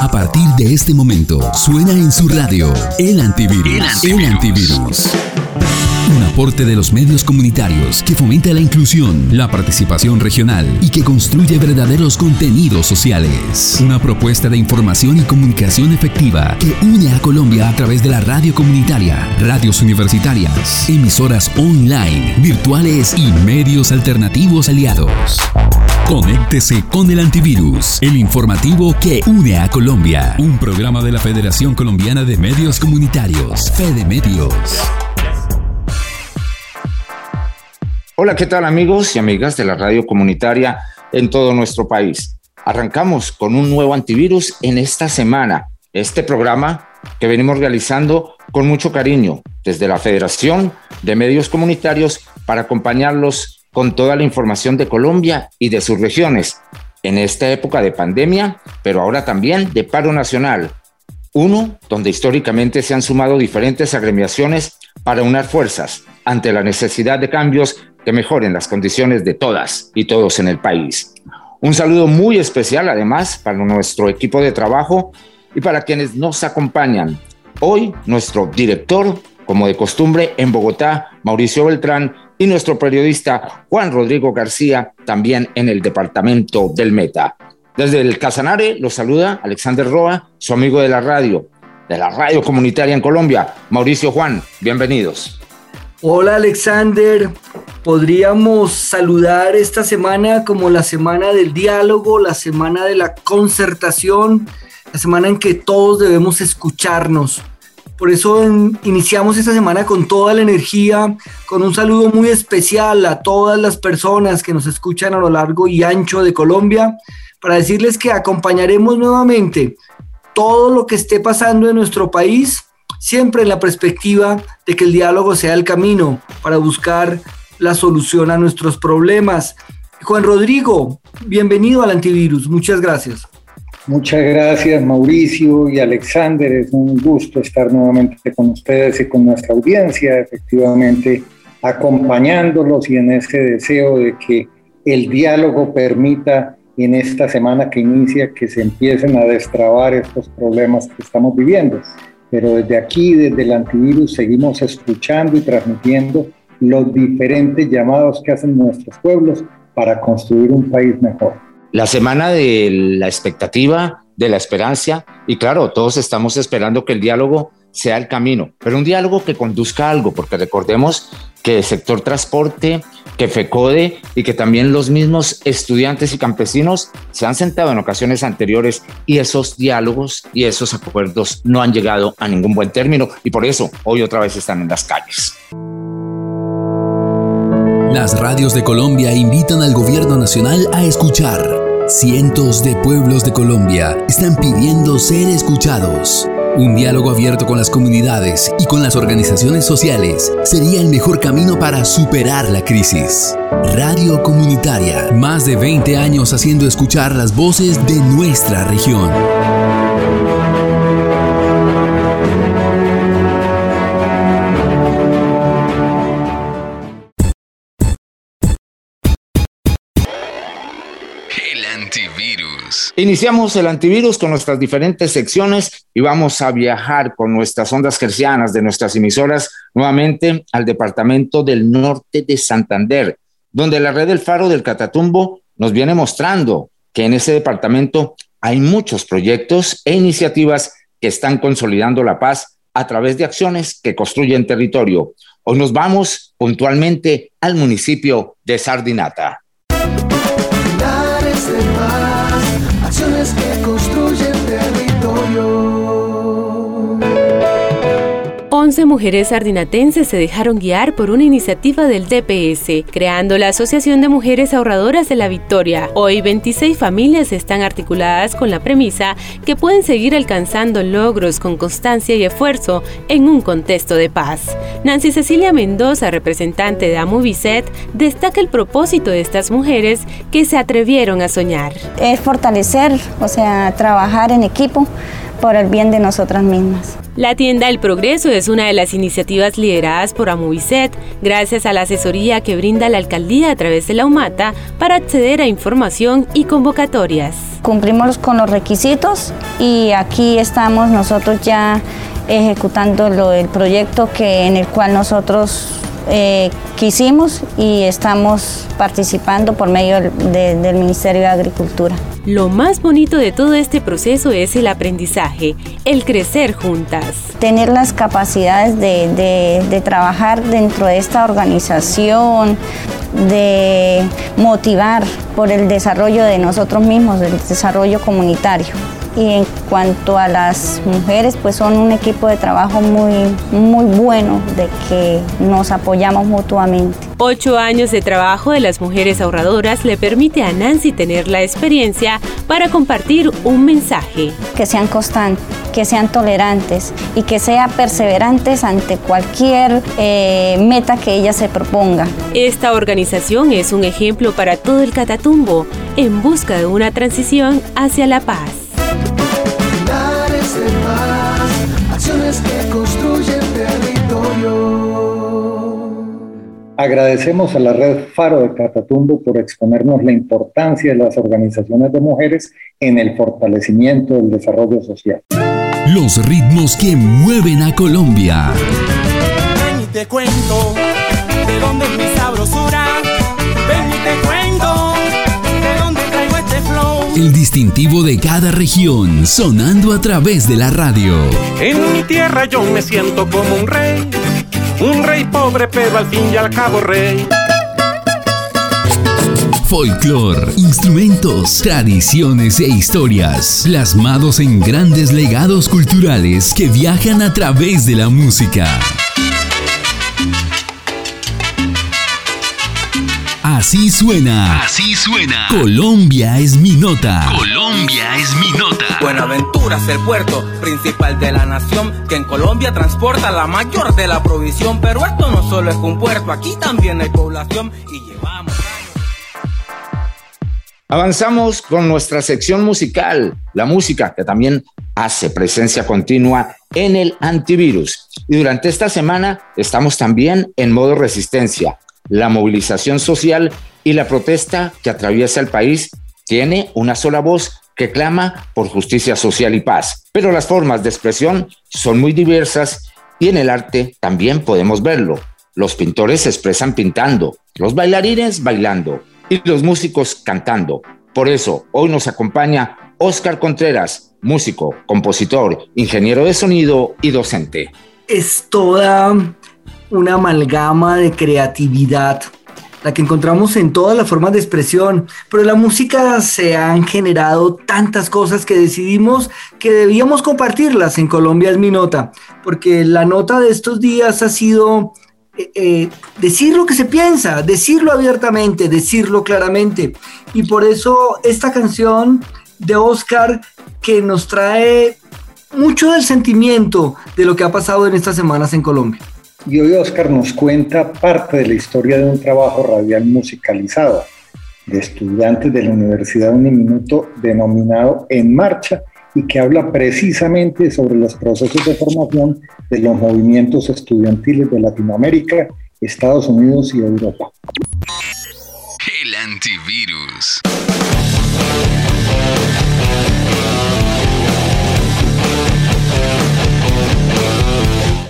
A partir de este momento, suena en su radio El Antivirus. El Antivirus. Un aporte de los medios comunitarios que fomenta la inclusión, la participación regional y que construye verdaderos contenidos sociales. Una propuesta de información y comunicación efectiva que une a Colombia a través de la radio comunitaria, radios universitarias, emisoras online, virtuales y medios alternativos aliados. Conéctese con el antivirus, el informativo que une a Colombia. Un programa de la Federación Colombiana de Medios Comunitarios, Fede Medios. Hola, ¿qué tal amigos y amigas de la radio comunitaria en todo nuestro país? Arrancamos con un nuevo antivirus en esta semana. Este programa que venimos realizando con mucho cariño desde la Federación de Medios Comunitarios para acompañarlos con toda la información de Colombia y de sus regiones en esta época de pandemia, pero ahora también de paro nacional. Uno donde históricamente se han sumado diferentes agremiaciones para unar fuerzas ante la necesidad de cambios que mejoren las condiciones de todas y todos en el país. Un saludo muy especial además para nuestro equipo de trabajo y para quienes nos acompañan. Hoy nuestro director, como de costumbre, en Bogotá, Mauricio Beltrán, y nuestro periodista Juan Rodrigo García, también en el departamento del Meta. Desde el Casanare los saluda Alexander Roa, su amigo de la radio, de la radio comunitaria en Colombia. Mauricio Juan, bienvenidos. Hola Alexander, podríamos saludar esta semana como la semana del diálogo, la semana de la concertación, la semana en que todos debemos escucharnos. Por eso iniciamos esta semana con toda la energía, con un saludo muy especial a todas las personas que nos escuchan a lo largo y ancho de Colombia, para decirles que acompañaremos nuevamente todo lo que esté pasando en nuestro país siempre en la perspectiva de que el diálogo sea el camino para buscar la solución a nuestros problemas. Juan Rodrigo, bienvenido al antivirus. Muchas gracias. Muchas gracias Mauricio y Alexander. Es un gusto estar nuevamente con ustedes y con nuestra audiencia, efectivamente acompañándolos y en ese deseo de que el diálogo permita en esta semana que inicia que se empiecen a destrabar estos problemas que estamos viviendo pero desde aquí, desde el antivirus, seguimos escuchando y transmitiendo los diferentes llamados que hacen nuestros pueblos para construir un país mejor. La semana de la expectativa, de la esperanza, y claro, todos estamos esperando que el diálogo sea el camino, pero un diálogo que conduzca a algo, porque recordemos que el sector transporte, que FECODE y que también los mismos estudiantes y campesinos se han sentado en ocasiones anteriores y esos diálogos y esos acuerdos no han llegado a ningún buen término y por eso hoy otra vez están en las calles. Las radios de Colombia invitan al gobierno nacional a escuchar. Cientos de pueblos de Colombia están pidiendo ser escuchados. Un diálogo abierto con las comunidades y con las organizaciones sociales sería el mejor camino para superar la crisis. Radio Comunitaria, más de 20 años haciendo escuchar las voces de nuestra región. Iniciamos el antivirus con nuestras diferentes secciones y vamos a viajar con nuestras ondas gercianas de nuestras emisoras nuevamente al departamento del norte de Santander, donde la red del Faro del Catatumbo nos viene mostrando que en ese departamento hay muchos proyectos e iniciativas que están consolidando la paz a través de acciones que construyen territorio. Hoy nos vamos puntualmente al municipio de Sardinata. 11 mujeres sardinatenses se dejaron guiar por una iniciativa del DPS, creando la Asociación de Mujeres Ahorradoras de la Victoria. Hoy 26 familias están articuladas con la premisa que pueden seguir alcanzando logros con constancia y esfuerzo en un contexto de paz. Nancy Cecilia Mendoza, representante de Amuvicet, destaca el propósito de estas mujeres que se atrevieron a soñar. Es fortalecer, o sea, trabajar en equipo por el bien de nosotras mismas. La tienda El Progreso es una de las iniciativas lideradas por Amovicet, gracias a la asesoría que brinda la alcaldía a través de la UMATA para acceder a información y convocatorias. Cumplimos con los requisitos y aquí estamos nosotros ya ejecutando lo, el proyecto que, en el cual nosotros eh, quisimos y estamos participando por medio del Ministerio de Agricultura. Lo más bonito de todo este proceso es el aprendizaje, el crecer juntas. Tener las capacidades de, de trabajar dentro de esta organización, de motivar por el desarrollo de nosotros mismos, el desarrollo comunitario y en cuanto a las mujeres, pues son un equipo de trabajo muy, muy bueno, de que nos apoyamos mutuamente. Ocho años de trabajo de las mujeres ahorradoras le permite a Nancy tener la experiencia para compartir un mensaje. Que sean constantes, que sean tolerantes y que sean perseverantes ante cualquier eh, meta que ella se proponga. Esta organización es un ejemplo para todo el Catatumbo en busca de una transición hacia la paz. Agradecemos a la red Faro de Catatumbo por exponernos la importancia de las organizaciones de mujeres en el fortalecimiento del desarrollo social. Los ritmos que mueven a Colombia. Ven y te cuento de dónde es mi sabrosura. Ven y te cuento de dónde traigo este flow. El distintivo de cada región sonando a través de la radio. En mi tierra yo me siento como un rey. Un rey pobre, pero al fin y al cabo rey. Folclor, instrumentos, tradiciones e historias, plasmados en grandes legados culturales que viajan a través de la música. Así suena. Así suena. Colombia es mi nota. Colombia es mi nota. Buenaventura es el puerto principal de la nación que en Colombia transporta la mayor de la provisión. Pero esto no solo es un puerto, aquí también hay población y llevamos Avanzamos con nuestra sección musical, la música que también hace presencia continua en el antivirus. Y durante esta semana estamos también en modo resistencia. La movilización social y la protesta que atraviesa el país tiene una sola voz que clama por justicia social y paz. Pero las formas de expresión son muy diversas y en el arte también podemos verlo. Los pintores se expresan pintando, los bailarines bailando, y los músicos cantando. Por eso, hoy nos acompaña Oscar Contreras, músico, compositor, ingeniero de sonido y docente. Es toda una amalgama de creatividad, la que encontramos en todas las formas de expresión, pero en la música se han generado tantas cosas que decidimos que debíamos compartirlas en Colombia es mi nota, porque la nota de estos días ha sido eh, eh, decir lo que se piensa, decirlo abiertamente, decirlo claramente. Y por eso esta canción de Oscar que nos trae mucho del sentimiento de lo que ha pasado en estas semanas en Colombia. Y hoy Oscar nos cuenta parte de la historia de un trabajo radial musicalizado de estudiantes de la Universidad Uniminuto denominado En Marcha y que habla precisamente sobre los procesos de formación de los movimientos estudiantiles de Latinoamérica, Estados Unidos y Europa. El antivirus.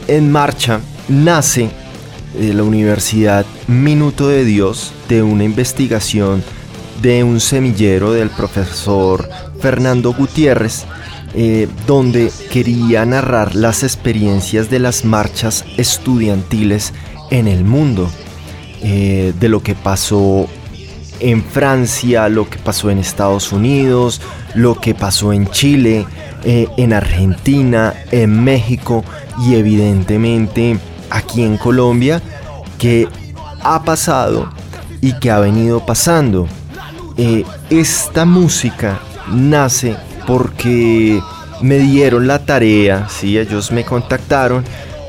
En marcha nace de la Universidad Minuto de Dios de una investigación de un semillero del profesor Fernando Gutiérrez, eh, donde quería narrar las experiencias de las marchas estudiantiles en el mundo, eh, de lo que pasó en Francia, lo que pasó en Estados Unidos, lo que pasó en Chile, eh, en Argentina, en México y evidentemente aquí en Colombia, que ha pasado y que ha venido pasando. esta música nace porque me dieron la tarea, ¿sí? ellos me contactaron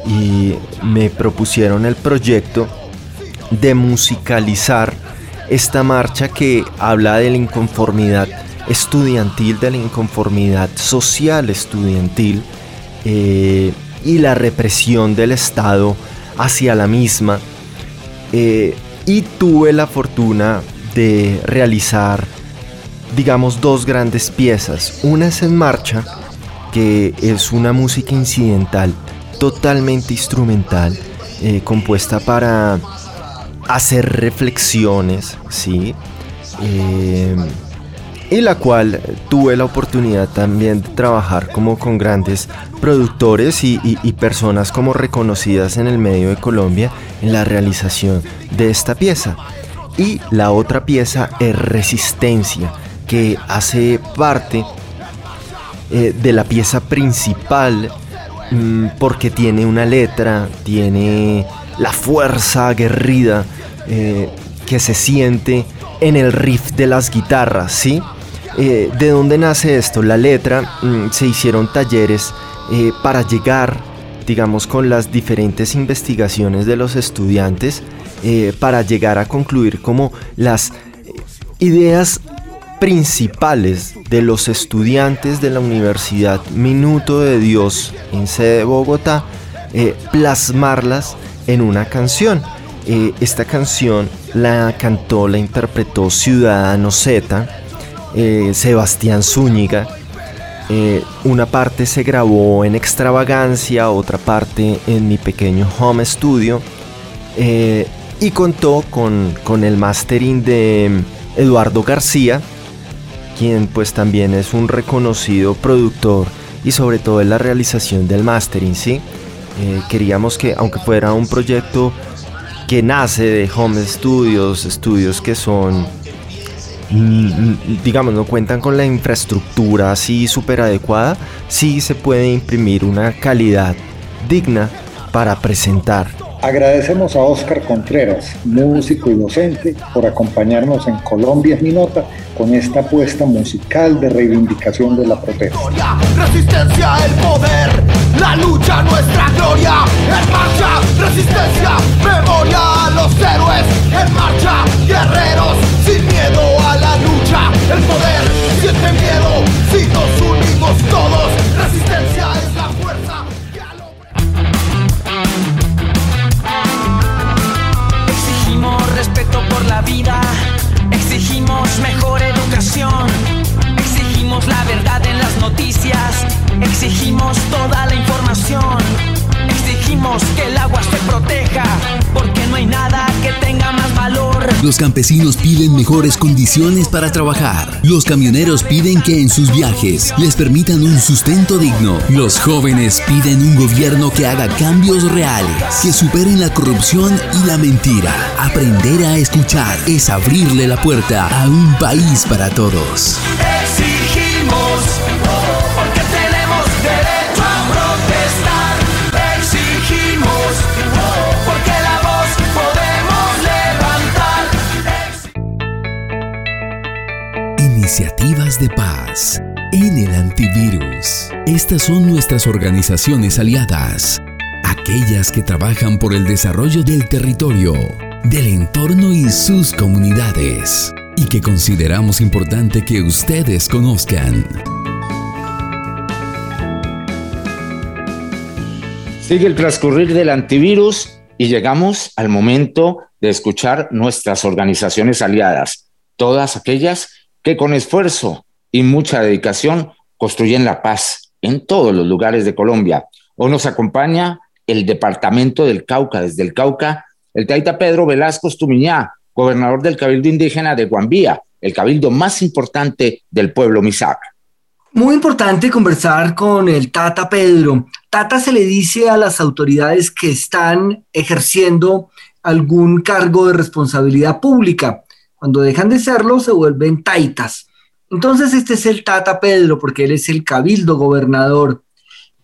y me propusieron el proyecto de musicalizar esta marcha que habla de la inconformidad estudiantil, de la inconformidad social estudiantil eh, y la represión del Estado hacia la misma. Eh, y tuve la fortuna de realizar, digamos, dos grandes piezas. Una es En Marcha, que es una música incidental totalmente instrumental, eh, compuesta para hacer reflexiones, ¿sí? Eh, y la cual tuve la oportunidad también de trabajar como con grandes productores y, personas como reconocidas en el medio de Colombia en la realización de esta pieza. Y la otra pieza es Resistencia, que hace parte eh, de la pieza principal mm, porque tiene una letra, tiene la fuerza aguerrida eh, que se siente en el riff de las guitarras, ¿sí? Eh, ¿De dónde nace esto? La letra, mm, se hicieron talleres eh, para llegar, digamos, con las diferentes investigaciones de los estudiantes, eh, para llegar a concluir como las ideas principales de los estudiantes de la Universidad Minuto de Dios en sede de Bogotá, plasmarlas en una canción. esta canción la cantó, la interpretó Ciudadano Z, eh, Sebastián Zúñiga. Eh, una parte se grabó en Extravagancia, otra parte en mi pequeño home studio. Eh, y contó con, con, el mastering de Eduardo García, quien pues también es un reconocido productor y sobre todo en la realización del mastering, ¿sí? queríamos que, aunque fuera un proyecto que nace de home studios, estudios que son Mm, digamos, no cuentan con la infraestructura así súper adecuada, sí se puede imprimir una calidad digna para presentar. Agradecemos a Óscar Contreras, músico y docente, por acompañarnos en Colombia es mi nota con esta apuesta musical de reivindicación de la protesta. Resistencia, el poder, la lucha, nuestra gloria. En marcha, resistencia, memoria a los héroes. En marcha, guerreros, sin miedo. El poder siente miedo, si nos unimos todos. Resistencia es la fuerza. Exigimos respeto por la vida Exigimos mejor educación. Exigimos la verdad en las noticias. Exigimos toda la información. Exigimos que el agua se proteja. Los campesinos piden mejores condiciones para trabajar. Los camioneros piden que en sus viajes les permitan un sustento digno. Los jóvenes piden un gobierno que haga cambios reales, que superen la corrupción y la mentira. Aprender a escuchar es abrirle la puerta a un país para todos. Iniciativas de paz en el antivirus. Estas son nuestras organizaciones aliadas, aquellas que trabajan por el desarrollo del territorio, del entorno y sus comunidades, y que consideramos importante que ustedes conozcan. Sigue el transcurrir del antivirus y llegamos al momento de escuchar nuestras organizaciones aliadas, todas aquellas que con esfuerzo y mucha dedicación construyen la paz en todos los lugares de Colombia. Hoy nos acompaña el departamento del Cauca, desde el Cauca, el Taita Pedro Velasco Tumiñá, gobernador del Cabildo Indígena de Guambía, el cabildo más importante del pueblo Misak. Muy importante conversar con el Tata Pedro. Tata se le dice a las autoridades que están ejerciendo algún cargo de responsabilidad pública. Cuando dejan de serlo, se vuelven taitas. Entonces, este es el Tata Pedro, porque él es el cabildo gobernador.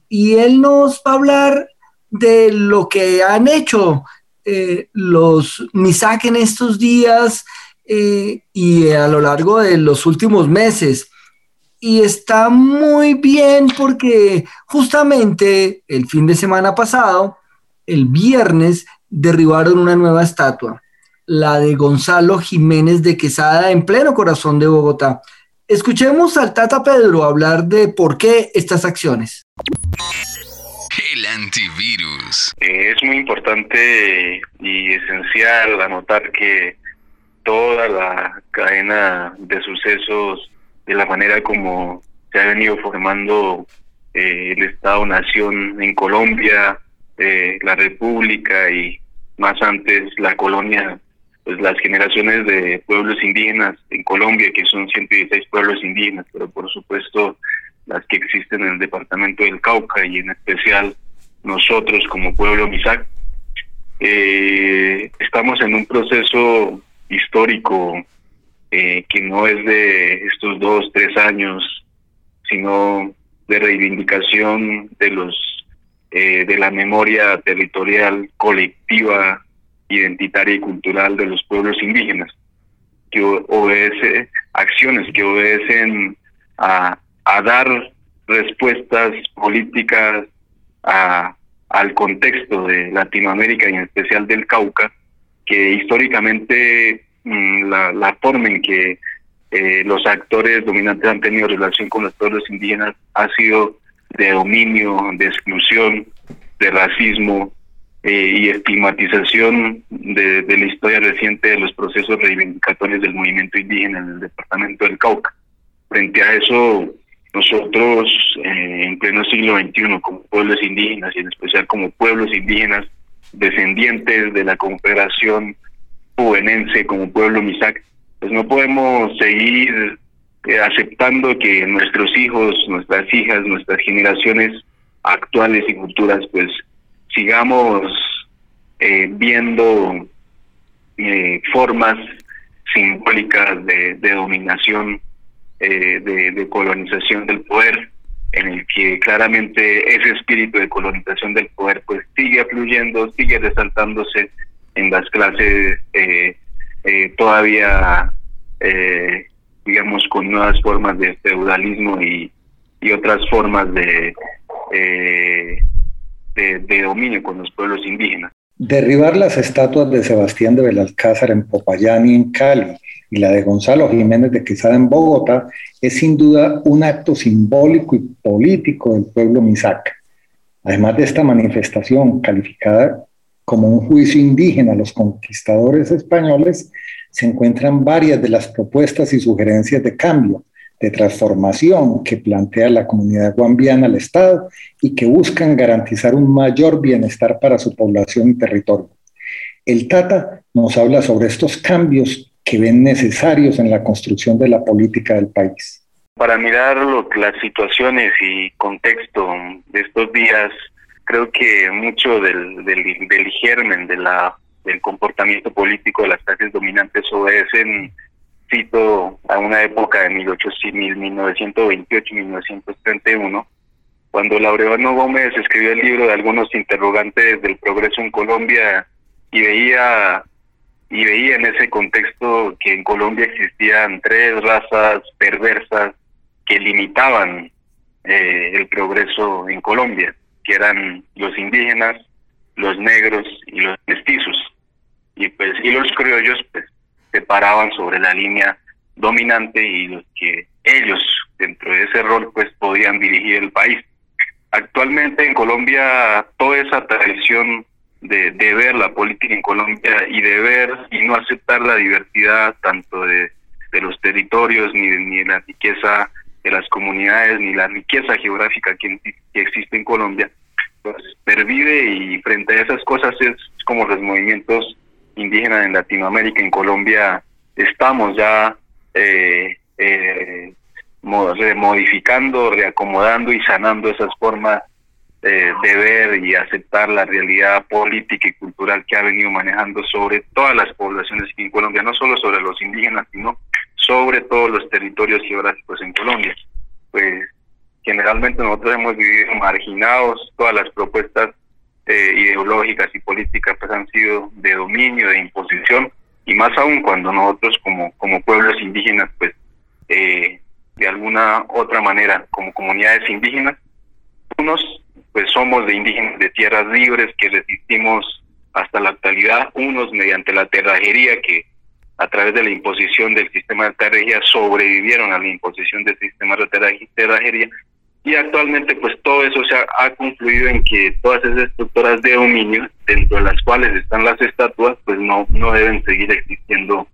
Y él nos va a hablar de lo que han hecho eh, los MISAC en estos días eh, y a lo largo de los últimos meses. Y está muy bien porque justamente el fin de semana pasado, el viernes, derribaron una nueva estatua la de Gonzalo Jiménez de Quesada en pleno corazón de Bogotá. Escuchemos al Tata Pedro hablar de por qué estas acciones. El antivirus. Eh, es muy importante y esencial anotar que toda la cadena de sucesos, de la manera como se ha venido formando eh, el Estado-Nación en Colombia, eh, la República y más antes la colonia, pues las generaciones de pueblos indígenas en Colombia, que son 116 pueblos indígenas, pero por supuesto las que existen en el departamento del Cauca y en especial nosotros como pueblo Misac, eh, estamos en un proceso histórico eh, que no es de estos dos, tres años, sino de reivindicación de los eh, de la memoria territorial colectiva, identitaria y cultural de los pueblos indígenas, que obedece acciones que obedecen a, dar respuestas políticas a, al contexto de Latinoamérica y en especial del Cauca, que históricamente mm, la, la forma en que eh, los actores dominantes han tenido relación con los pueblos indígenas ha sido de dominio, de exclusión, de racismo eh, y estigmatización de, la historia reciente de los procesos reivindicatorios del movimiento indígena en el departamento del Cauca. Frente a eso, nosotros eh, en pleno siglo XXI, como pueblos indígenas y en especial como pueblos indígenas descendientes de la Confederación Juvenense como pueblo Misac, pues no podemos seguir eh, aceptando que nuestros hijos, nuestras hijas, nuestras generaciones actuales y futuras, pues sigamos eh, viendo eh, formas simbólicas de, dominación, eh, de, colonización del poder, en el que claramente ese espíritu de colonización del poder pues sigue fluyendo, sigue resaltándose en las clases todavía, digamos, con nuevas formas de feudalismo y, otras formas de, de, dominio con los pueblos indígenas. Derribar las estatuas de Sebastián de Belalcázar en Popayán y en Cali y la de Gonzalo Jiménez de Quesada en Bogotá es sin duda un acto simbólico y político del pueblo Misac. Además de esta manifestación calificada como un juicio indígena a los conquistadores españoles, se encuentran varias de las propuestas y sugerencias de cambio, de transformación que plantea la comunidad guambiana al Estado y que buscan garantizar un mayor bienestar para su población y territorio. El Tata nos habla sobre estos cambios que ven necesarios en la construcción de la política del país. Para mirar lo, las situaciones y contexto de estos días, creo que mucho del, del, del germen de la, del comportamiento político de las clases dominantes obedecen, cito, a una época de 1928-1931, cuando Laureano Gómez escribió el libro de algunos interrogantes del progreso en Colombia y veía y veía en ese contexto que en Colombia existían tres razas perversas que limitaban eh, el progreso en Colombia, que eran los indígenas, los negros y los mestizos. Y pues y los criollos pues se paraban sobre la línea dominante y los que ellos dentro de ese rol pues podían dirigir el país. Actualmente en Colombia toda esa tradición de, ver la política en Colombia y de ver y no aceptar la diversidad tanto de, los territorios ni de, ni la riqueza de las comunidades ni la riqueza geográfica que, que existe en Colombia, pues pervive y frente a esas cosas es como los movimientos indígenas en Latinoamérica, en Colombia, estamos ya eh, eh, modificando, reacomodando y sanando esas formas eh, de ver y aceptar la realidad política y cultural que ha venido manejando sobre todas las poblaciones en Colombia, no solo sobre los indígenas, sino sobre todos los territorios geográficos en Colombia. Pues generalmente nosotros hemos vivido marginados, todas las propuestas eh, ideológicas y políticas pues han sido de dominio, de imposición, y más aún cuando nosotros como, como pueblos indígenas, pues eh, de alguna otra manera, como comunidades indígenas, unos pues somos de indígenas de tierras libres que resistimos hasta la actualidad, unos mediante la terrajería que a través de la imposición del sistema de alta sobrevivieron a la imposición del sistema de terrajería y actualmente pues todo eso se ha, ha, concluido en que todas esas estructuras de dominio dentro de las cuales están las estatuas pues no no deben seguir existiendo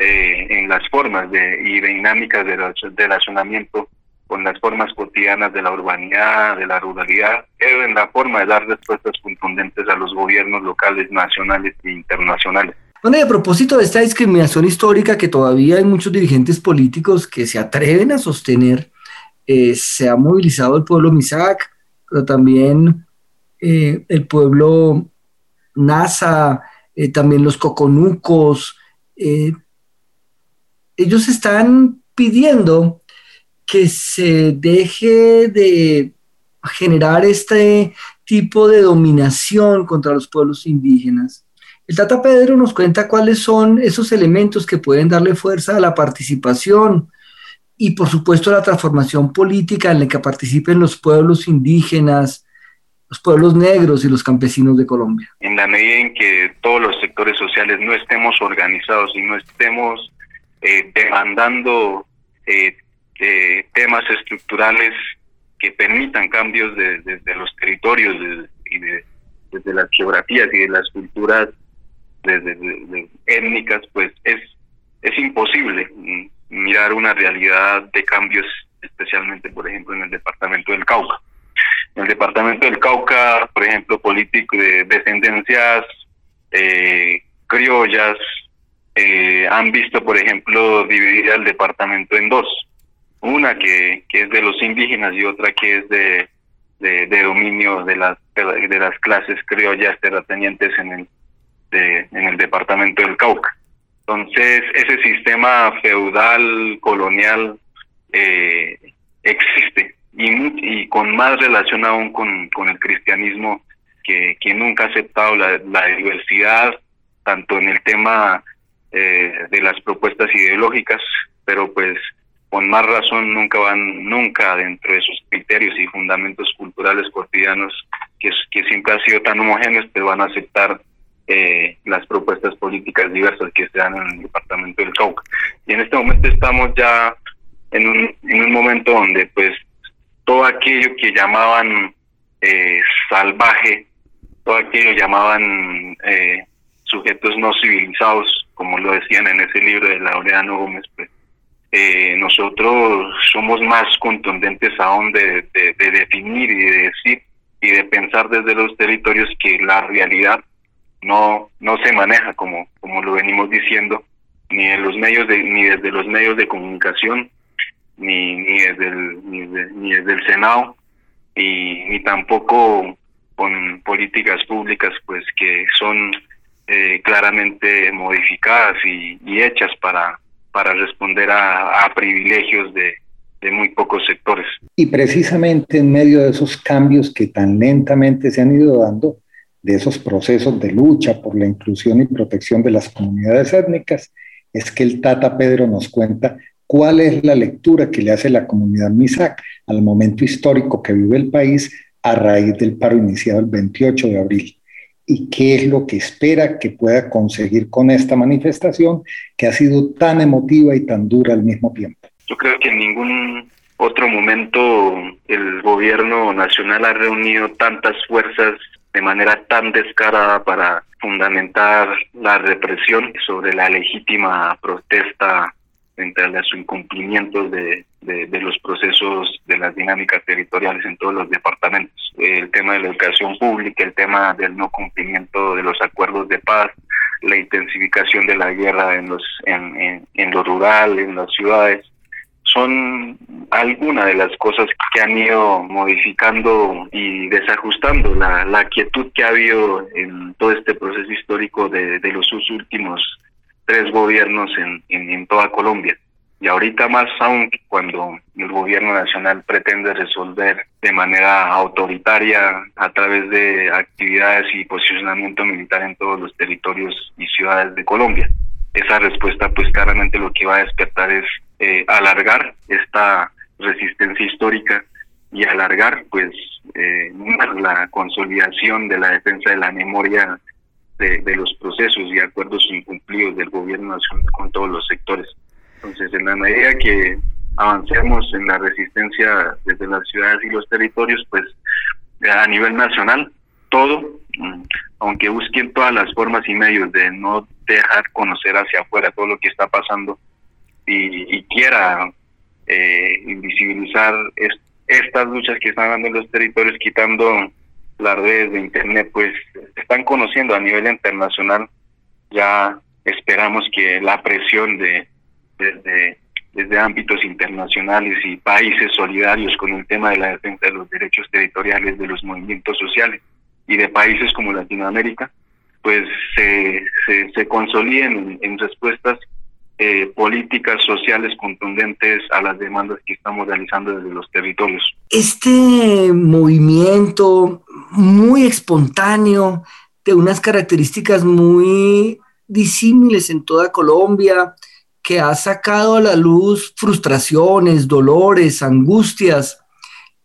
eh, en las formas de, y dinámicas de, relacionamiento con las formas cotidianas de la urbanidad, de la ruralidad, en la forma de dar respuestas contundentes a los gobiernos locales, nacionales e internacionales. Bueno, y a propósito de esta discriminación histórica que todavía hay muchos dirigentes políticos que se atreven a sostener, eh, se ha movilizado el pueblo Misak, pero también eh, el pueblo Nasa, eh, también los coconucos. ellos están pidiendo que se deje de generar este tipo de dominación contra los pueblos indígenas el Tata Pedro nos cuenta cuáles son esos elementos que pueden darle fuerza a la participación y por supuesto la transformación política en la que participen los pueblos indígenas, los pueblos negros y los campesinos de Colombia. En la medida en que todos los sectores sociales no estemos organizados y no estemos eh, demandando eh, eh, temas estructurales que permitan cambios desde de, los territorios y desde las geografías y de las culturas étnicas, pues es, es imposible mirar una realidad de cambios, especialmente, por ejemplo, en el departamento del Cauca. En el departamento del Cauca, por ejemplo, político de descendencias eh, criollas eh, han visto, por ejemplo, dividir el departamento en dos. Una que, es de los indígenas y otra que es de, de, dominio de las, de las clases criollas terratenientes en el de, en el departamento del Cauca. Entonces, ese sistema feudal, colonial, eh, existe y, y, con más relación aún con, con el cristianismo que, que nunca ha aceptado la, la diversidad, tanto en el tema eh, de las propuestas ideológicas, pero pues con más razón nunca van, nunca dentro de sus criterios y fundamentos culturales cotidianos, que, que siempre han sido tan homogéneos, pero van a aceptar eh, las propuestas políticas diversas que se dan en el departamento del Cauca. Y en este momento estamos ya en un, en un momento donde pues todo aquello que llamaban eh, salvaje, todo aquello llamaban eh, sujetos no civilizados, como lo decían en ese libro de Laureano Gómez, pues eh, nosotros somos más contundentes aún de, de, de definir y de decir y de pensar desde los territorios que la realidad no no se maneja como como lo venimos diciendo ni en los medios de ni desde los medios de comunicación ni ni desde el, ni, ni desde el senado y ni tampoco con políticas públicas pues que son eh, claramente modificadas y, y, hechas para para responder a, a privilegios de, de muy pocos sectores. Y precisamente en medio de esos cambios que tan lentamente se han ido dando, de esos procesos de lucha por la inclusión y protección de las comunidades étnicas, es que el Tata Pedro nos cuenta cuál es la lectura que le hace la comunidad MISAC al momento histórico que vive el país a raíz del paro iniciado el 28 de abril y qué es lo que espera que pueda conseguir con esta manifestación que ha sido tan emotiva y tan dura al mismo tiempo. Yo creo que en ningún otro momento el gobierno nacional ha reunido tantas fuerzas de manera tan descarada para fundamentar la represión sobre la legítima protesta frente a los incumplimientos de, de, los procesos de las dinámicas territoriales en todos los departamentos. El tema de la educación pública, el tema del no cumplimiento de los acuerdos de paz, la intensificación de la guerra en, los, en, en lo rural, en las ciudades, son algunas de las cosas que han ido modificando y desajustando la, la quietud que ha habido en todo este proceso histórico de, de los últimos tres gobiernos en, en, en, toda Colombia. Y ahorita más aún cuando el gobierno nacional pretende resolver de manera autoritaria a través de actividades y posicionamiento militar en todos los territorios y ciudades de Colombia. Esa respuesta pues claramente lo que va a despertar es eh, alargar esta resistencia histórica y alargar pues eh, la consolidación de la defensa de la memoria de, los procesos y acuerdos incumplidos del gobierno nacional con todos los sectores. Entonces, en la medida que avancemos en la resistencia desde las ciudades y los territorios, pues a nivel nacional, todo, mm, aunque busquen todas las formas y medios de no dejar conocer hacia afuera todo lo que está pasando y, quiera eh, invisibilizar estas luchas que están dando los territorios, quitando las redes de Internet, pues están conociendo a nivel internacional. Ya esperamos que la presión de desde, desde ámbitos internacionales y países solidarios con el tema de la defensa de los derechos territoriales de los movimientos sociales y de países como Latinoamérica, pues se, se consoliden en, respuestas eh, políticas sociales contundentes a las demandas que estamos realizando desde los territorios. Este movimiento muy espontáneo, de unas características muy disímiles en toda Colombia, que ha sacado a la luz frustraciones, dolores, angustias,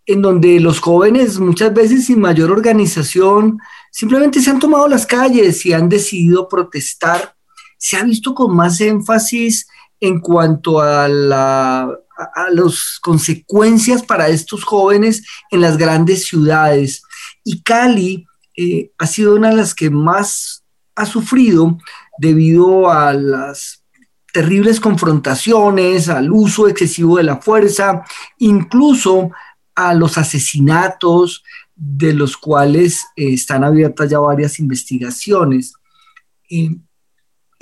en donde los jóvenes muchas veces sin mayor organización simplemente se han tomado las calles y han decidido protestar, se ha visto con más énfasis en cuanto a, la, a, las consecuencias para estos jóvenes en las grandes ciudades. Y Cali eh, ha sido una de las que más ha sufrido debido a las terribles confrontaciones, al uso excesivo de la fuerza, incluso a los asesinatos de los cuales eh, están abiertas ya varias investigaciones.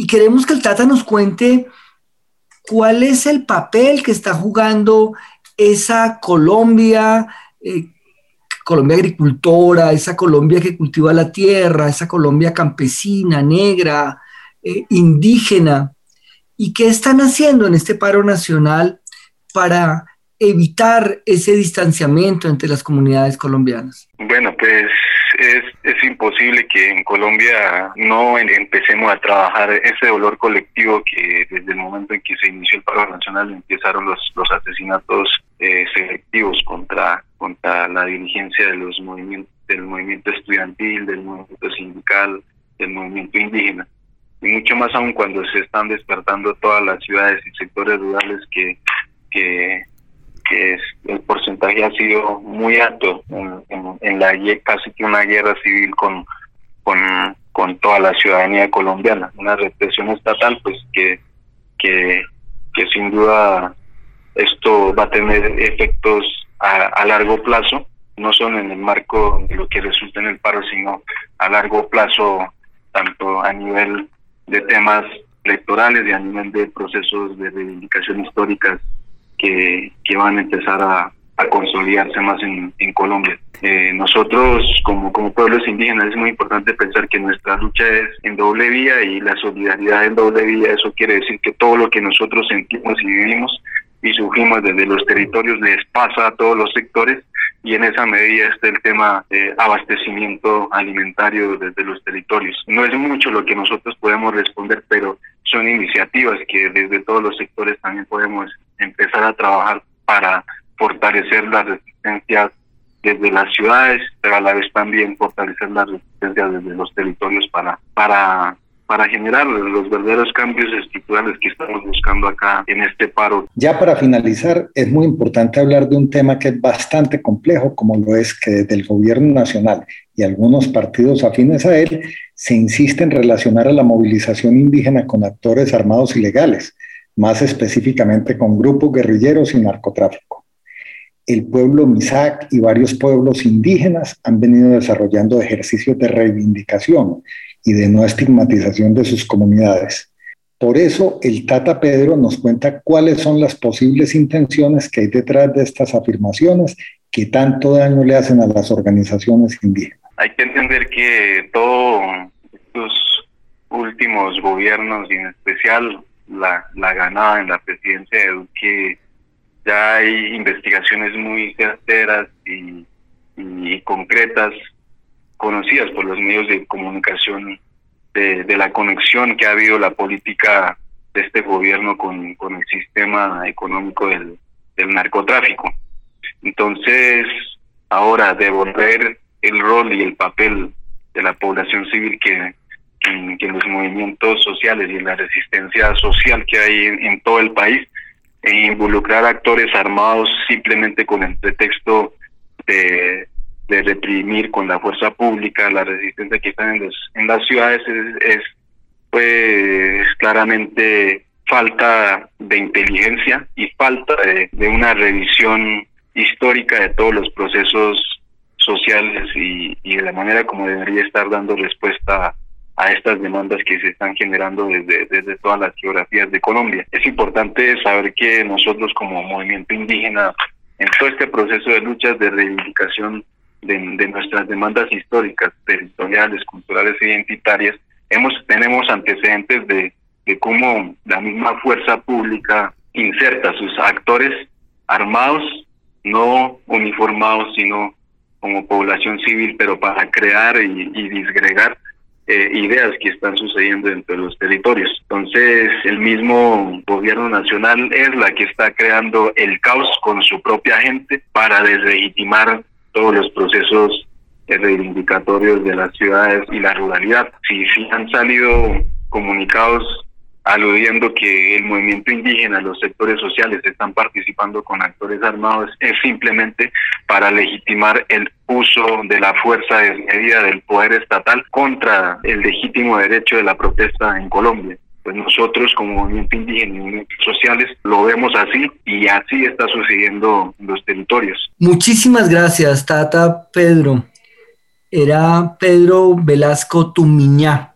Y queremos que el Tata nos cuente cuál es el papel que está jugando esa Colombia, eh, Colombia agricultora, esa Colombia que cultiva la tierra, esa Colombia campesina, negra, eh, indígena, y qué están haciendo en este paro nacional para evitar ese distanciamiento entre las comunidades colombianas? Bueno, pues es, es imposible que en Colombia no empecemos a trabajar ese dolor colectivo que desde el momento en que se inició el paro nacional empezaron los, los asesinatos eh, selectivos contra, contra la dirigencia de los movimientos, del movimiento estudiantil, del movimiento sindical, del movimiento indígena. Y mucho más aún cuando se están despertando todas las ciudades y sectores rurales que, que que el porcentaje ha sido muy alto en, la casi que una guerra civil con, con, toda la ciudadanía colombiana, una represión estatal pues que, que, que sin duda esto va a tener efectos a, a largo plazo, no solo en el marco de lo que resulta en el paro, sino a largo plazo, tanto a nivel de temas electorales y a nivel de procesos de reivindicación históricas que, que van a empezar a, a consolidarse más en, en Colombia. Eh, nosotros como, como pueblos indígenas es muy importante pensar que nuestra lucha es en doble vía y la solidaridad en doble vía, eso quiere decir que todo lo que nosotros sentimos y vivimos y sufrimos desde los territorios les pasa a todos los sectores y en esa medida está el tema de abastecimiento alimentario desde los territorios. No es mucho lo que nosotros podemos responder, pero son iniciativas que desde todos los sectores también podemos empezar a trabajar para fortalecer las resistencias desde las ciudades, pero a la vez también fortalecer las resistencias desde los territorios para, para para generar los verdaderos cambios estructurales que estamos buscando acá en este paro. Ya para finalizar, es muy importante hablar de un tema que es bastante complejo, como lo es que desde el gobierno nacional y algunos partidos afines a él se insiste en relacionar a la movilización indígena con actores armados ilegales, más específicamente con grupos guerrilleros y narcotráfico. El pueblo Misak y varios pueblos indígenas han venido desarrollando ejercicios de reivindicación y de no estigmatización de sus comunidades. Por eso el Tata Pedro nos cuenta cuáles son las posibles intenciones que hay detrás de estas afirmaciones que tanto daño le hacen a las organizaciones indígenas. Hay que entender que todos los últimos gobiernos en especial la, la ganada en la presidencia de Duque, ya hay investigaciones muy certeras y, y concretas conocidas por los medios de comunicación de, de, la conexión que ha habido la política de este gobierno con, con el sistema económico del, del narcotráfico. Entonces, ahora devolver el rol y el papel de la población civil que, en los movimientos sociales y en la resistencia social que hay en, todo el país, e involucrar actores armados simplemente con el pretexto de, reprimir con la fuerza pública la resistencia que están en, los, en las ciudades es, es pues claramente falta de inteligencia y falta de, de, una revisión histórica de todos los procesos sociales y, y de la manera como debería estar dando respuesta a estas demandas que se están generando desde, desde todas las geografías de Colombia. Es importante saber que nosotros como movimiento indígena, en todo este proceso de luchas de reivindicación de, nuestras demandas históricas, territoriales, culturales e identitarias, hemos, tenemos antecedentes de, de cómo la misma fuerza pública inserta sus actores armados, no uniformados, sino como población civil, pero para crear y disgregar eh, ideas que están sucediendo dentro de los territorios. Entonces, el mismo gobierno nacional es la que está creando el caos con su propia gente para deslegitimar todos los procesos reivindicatorios de las ciudades y la ruralidad. Si, si han salido comunicados aludiendo que el movimiento indígena, los sectores sociales están participando con actores armados, es simplemente para legitimar el uso de la fuerza desmedida del poder estatal contra el legítimo derecho de la protesta en Colombia. Pues nosotros como movimiento indígena y movimientos sociales lo vemos así y así está sucediendo en los territorios. Muchísimas gracias, Tata Pedro. Era Pedro Velasco Tumiñá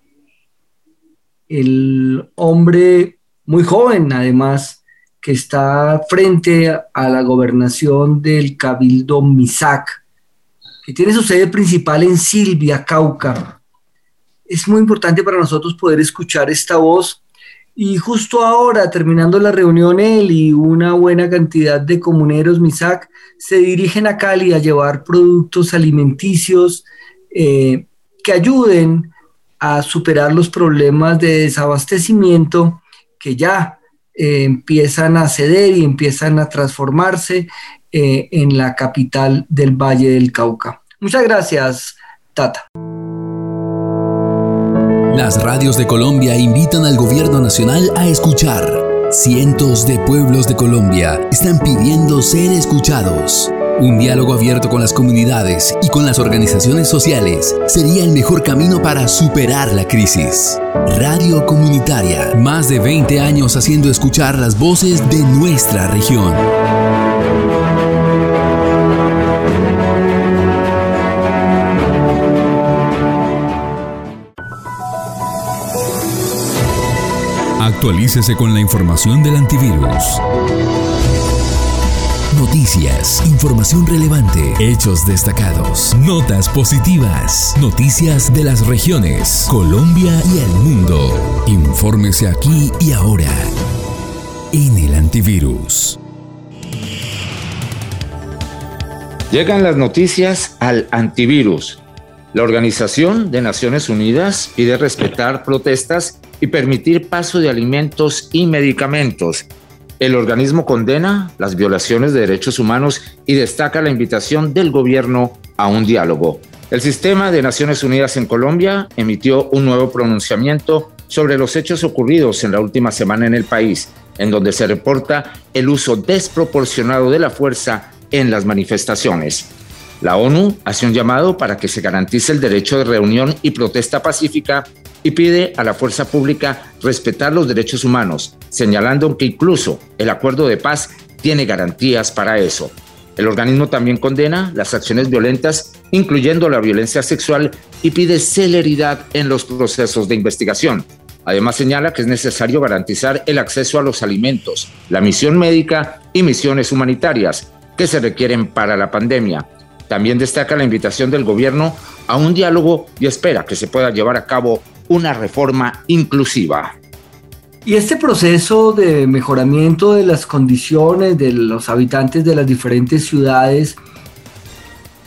el hombre muy joven, además, que está frente a la gobernación del Cabildo Misac, que tiene su sede principal en Silvia, Cauca. Es muy importante para nosotros poder escuchar esta voz y justo ahora, terminando la reunión, él y una buena cantidad de comuneros Misac se dirigen a Cali a llevar productos alimenticios eh, que ayuden a superar los problemas de desabastecimiento que ya eh, empiezan a ceder y empiezan a transformarse eh, en la capital del Valle del Cauca. Muchas gracias, Tata. Las radios de Colombia invitan al gobierno nacional a escuchar. Cientos de pueblos de Colombia están pidiendo ser escuchados. Un diálogo abierto con las comunidades y con las organizaciones sociales sería el mejor camino para superar la crisis. Radio Comunitaria, más de 20 años haciendo escuchar las voces de nuestra región. Actualícese con la información del antivirus. Noticias, información relevante, hechos destacados, notas positivas, noticias de las regiones, Colombia y el mundo. Infórmese aquí y ahora en el antivirus. Llegan las noticias al antivirus. La Organización de Naciones Unidas pide respetar protestas y permitir paso de alimentos y medicamentos el organismo condena las violaciones de derechos humanos y destaca la invitación del gobierno a un diálogo. El sistema de Naciones Unidas en Colombia emitió un nuevo pronunciamiento sobre los hechos ocurridos en la última semana en el país, en donde se reporta el uso desproporcionado de la fuerza en las manifestaciones. La ONU hace un llamado para que se garantice el derecho de reunión y protesta pacífica y pide a la fuerza pública respetar los derechos humanos, señalando que incluso el acuerdo de paz tiene garantías para eso. El organismo también condena las acciones violentas, incluyendo la violencia sexual, y pide celeridad en los procesos de investigación. Además señala que es necesario garantizar el acceso a los alimentos, la misión médica y misiones humanitarias que se requieren para la pandemia. También destaca la invitación del gobierno a un diálogo y espera que se pueda llevar a cabo una reforma inclusiva. Y este proceso de mejoramiento de las condiciones de los habitantes de las diferentes ciudades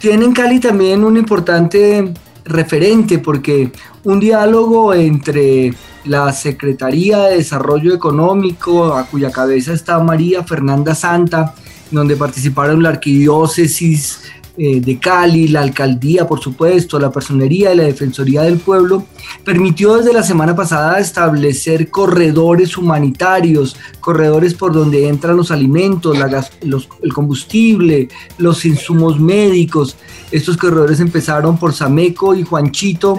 tiene en Cali también un importante referente porque un diálogo entre la Secretaría de Desarrollo Económico, a cuya cabeza está María Fernanda Santa, donde participaron la arquidiócesis, eh, de Cali, la alcaldía, por supuesto, la personería y la defensoría del pueblo, permitió desde la semana pasada establecer corredores humanitarios, corredores por donde entran los alimentos, el combustible, los insumos médicos. Estos corredores empezaron por Sameco y Juanchito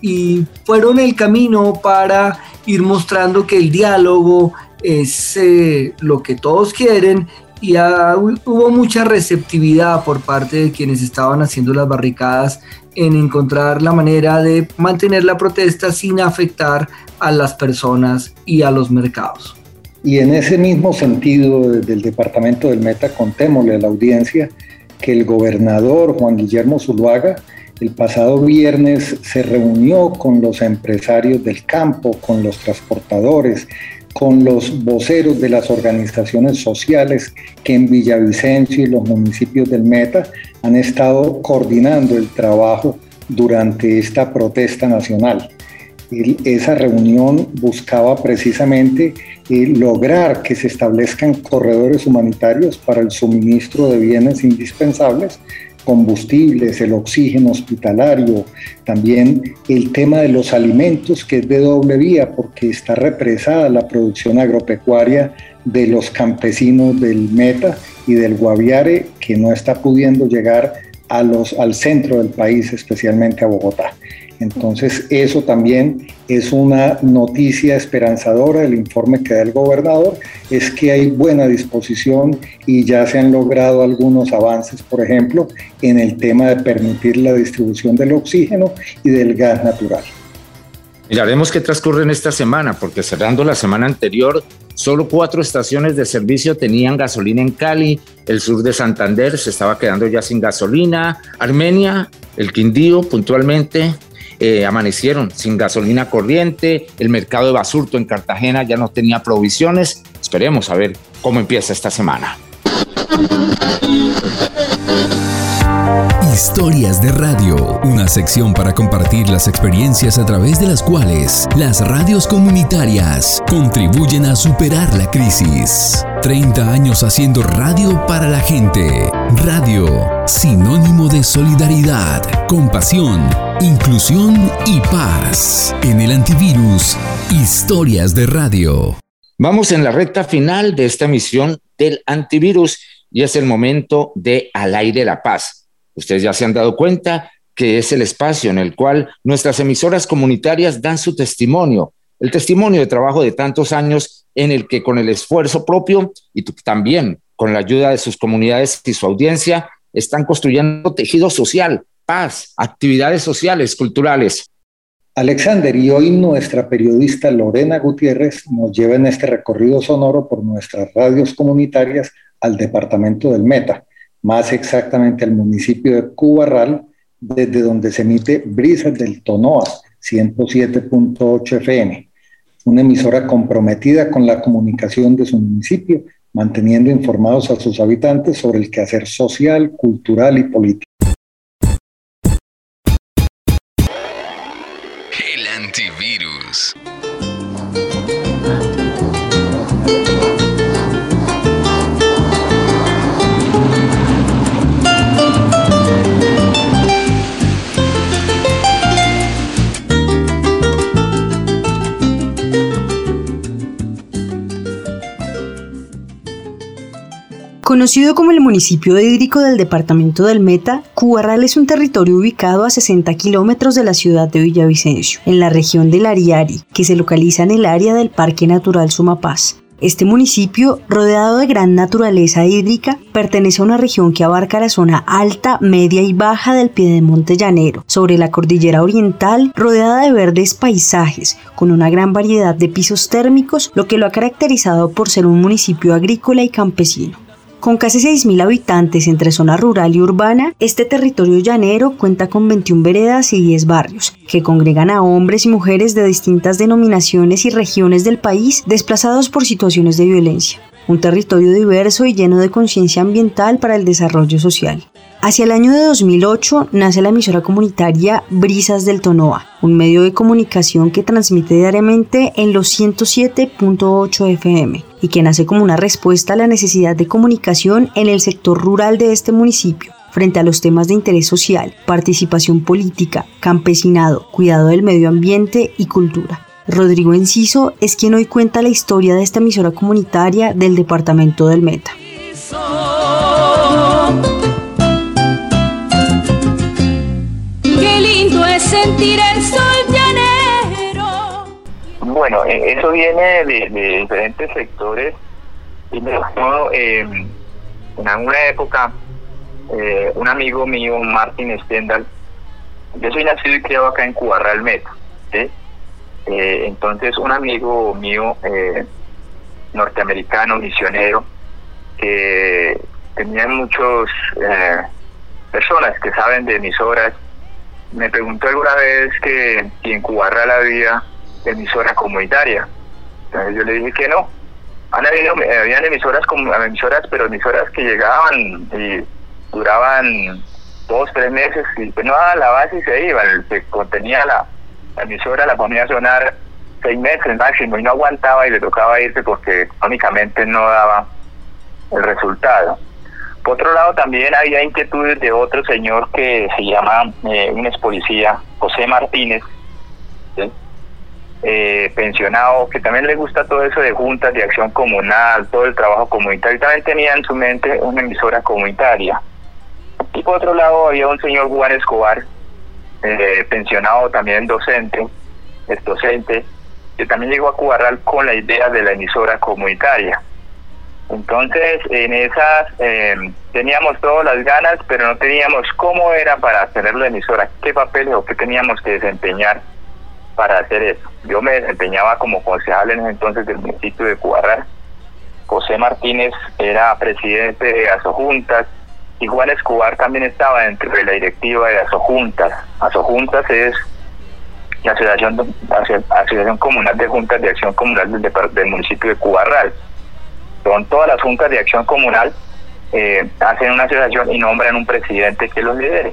y fueron el camino para ir mostrando que el diálogo es eh, lo que todos quieren y hubo mucha receptividad por parte de quienes estaban haciendo las barricadas en encontrar la manera de mantener la protesta sin afectar a las personas y a los mercados. Y en ese mismo sentido, desde el departamento del Meta, contémosle a la audiencia que el gobernador Juan Guillermo Zuluaga el pasado viernes se reunió con los empresarios del campo, con los transportadores, con los voceros de las organizaciones sociales que en Villavicencio y los municipios del Meta han estado coordinando el trabajo durante esta protesta nacional. esa reunión buscaba precisamente eh, lograr que se establezcan corredores humanitarios para el suministro de bienes indispensables combustibles, el oxígeno hospitalario, también el tema de los alimentos que es de doble vía porque está represada la producción agropecuaria de los campesinos del Meta y del Guaviare que no está pudiendo llegar a los, al centro del país, especialmente a Bogotá. Entonces, eso también es una noticia esperanzadora. El informe que da el gobernador es que hay buena disposición y ya se han logrado algunos avances, por ejemplo, en el tema de permitir la distribución del oxígeno y del gas natural. Miraremos qué transcurre en esta semana, porque cerrando la semana anterior, solo cuatro estaciones de servicio tenían gasolina en Cali, el sur de Santander se estaba quedando ya sin gasolina, Armenia, el Quindío puntualmente, eh, amanecieron sin gasolina corriente, el mercado de Basurto en Cartagena ya no tenía provisiones. Esperemos a ver cómo empieza esta semana. Historias de Radio, una sección para compartir las experiencias a través de las cuales las radios comunitarias contribuyen a superar la crisis. 30 años haciendo radio para la gente. Radio, sinónimo de solidaridad, compasión, inclusión y paz. En el antivirus, Historias de Radio. Vamos en la recta final de esta emisión del antivirus y es el momento de Al aire la paz. Ustedes ya se han dado cuenta que es el espacio en el cual nuestras emisoras comunitarias dan su testimonio, el testimonio de trabajo de tantos años en el que con el esfuerzo propio y también con la ayuda de sus comunidades y su audiencia están construyendo tejido social, paz, actividades sociales, culturales. Alexander, y hoy nuestra periodista Lorena Gutiérrez nos lleva en este recorrido sonoro por nuestras radios comunitarias al departamento del Meta, más exactamente al municipio de Cubarral, desde donde se emite Brisas del Tonoa, 107.8 FM, una emisora comprometida con la comunicación de su municipio, manteniendo informados a sus habitantes sobre el quehacer social, cultural y político. El antivirus. Conocido como el municipio hídrico del departamento del Meta, Cubarral es un territorio ubicado a 60 kilómetros de la ciudad de Villavicencio, en la región del Ariari, que se localiza en el área del Parque Natural Sumapaz. Este municipio, rodeado de gran naturaleza hídrica, pertenece a una región que abarca la zona alta, media y baja del Piedemonte Llanero, sobre la cordillera oriental, rodeada de verdes paisajes, con una gran variedad de pisos térmicos, lo que lo ha caracterizado por ser un municipio agrícola y campesino. Con casi 6.000 habitantes entre zona rural y urbana, este territorio llanero cuenta con 21 veredas y 10 barrios, que congregan a hombres y mujeres de distintas denominaciones y regiones del país desplazados por situaciones de violencia. Un territorio diverso y lleno de conciencia ambiental para el desarrollo social. Hacia el año de 2008 nace la emisora comunitaria Brisas del Tonoa, un medio de comunicación que transmite diariamente en los 107.8 FM y que nace como una respuesta a la necesidad de comunicación en el sector rural de este municipio, frente a los temas de interés social, participación política, campesinado, cuidado del medio ambiente y cultura. Rodrigo Enciso es quien hoy cuenta la historia de esta emisora comunitaria del departamento del Meta. El sol llanero. Bueno, eh, eso viene de, diferentes sectores. Y eh, en alguna época, eh, un amigo mío, Martin Stendhal, yo soy nacido y criado acá en Cubarral Meta. ¿sí? Eh, entonces un amigo mío norteamericano, misionero, que tenía muchas personas que saben de emisoras, me preguntó alguna vez que, si en Cubarral había emisora comunitaria. Entonces yo le dije que no. Han habido, habían emisoras, emisoras, pero emisoras que llegaban y duraban dos, tres meses y pues no a la base y se iban, se contenía la, la emisora la ponía a sonar seis meses máximo y no aguantaba y le tocaba irse porque económicamente no daba el resultado. Por otro lado, también había inquietudes de otro señor que se llama, eh, un ex policía, José Martínez, eh, pensionado, que también le gusta todo eso de juntas de acción comunal, todo el trabajo comunitario, también tenía en su mente una emisora comunitaria. Y por otro lado, había un señor Juan Escobar, eh, pensionado también docente, es docente, que también llegó a Cubarral con la idea de la emisora comunitaria. Entonces, en esas eh, teníamos todas las ganas, pero no teníamos cómo era para tener la emisora, qué papeles o qué teníamos que desempeñar para hacer eso. Yo me desempeñaba como concejal en ese entonces del municipio de Cubarral. José Martínez era presidente de Asojuntas, y Juan Escobar también estaba dentro de la directiva de Asojuntas. Asojuntas es la Asociación, Comunal de Juntas de Acción Comunal del, del municipio de Cubarral. Son todas las juntas de acción comunal, eh, hacen una asociación y nombran un presidente que los lidere.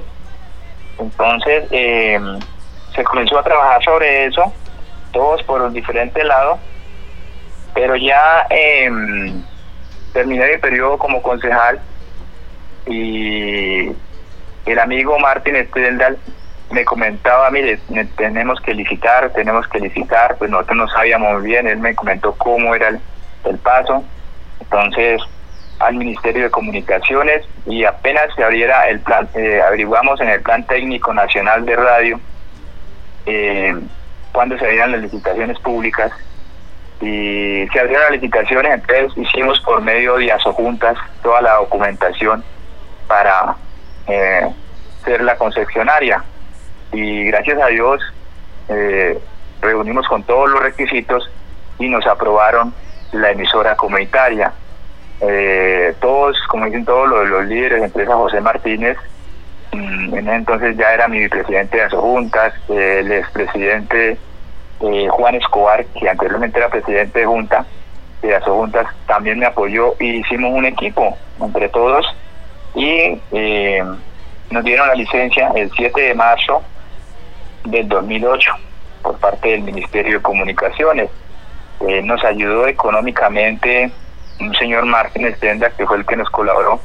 Entonces, eh, se comenzó a trabajar sobre eso, todos por un diferente lado, pero ya eh, terminé mi periodo como concejal y el amigo Martín Stendhal me comentaba, mire, tenemos que licitar, tenemos que licitar, pues nosotros no sabíamos bien, él me comentó cómo era el, paso, entonces al Ministerio de Comunicaciones y apenas se abriera el plan, eh, averiguamos en el Plan Técnico Nacional de Radio eh, cuando se abrieran las licitaciones públicas y se abrieron las licitaciones, entonces hicimos por medio de juntas toda la documentación para eh, ser la concesionaria. Y gracias a Dios eh, reunimos con todos los requisitos y nos aprobaron la emisora comunitaria. Eh, todos, como dicen todos los, líderes de empresa José Martínez, mm, en ese entonces ya era mi vicepresidente de Asojuntas, el expresidente Juan Escobar, que anteriormente era presidente de Junta, de Asojuntas, también me apoyó y hicimos un equipo entre todos y eh, nos dieron la licencia el 7 de marzo del 2008 por parte del Ministerio de Comunicaciones. Eh, nos ayudó económicamente un señor Martín Estenda, que fue el que nos colaboró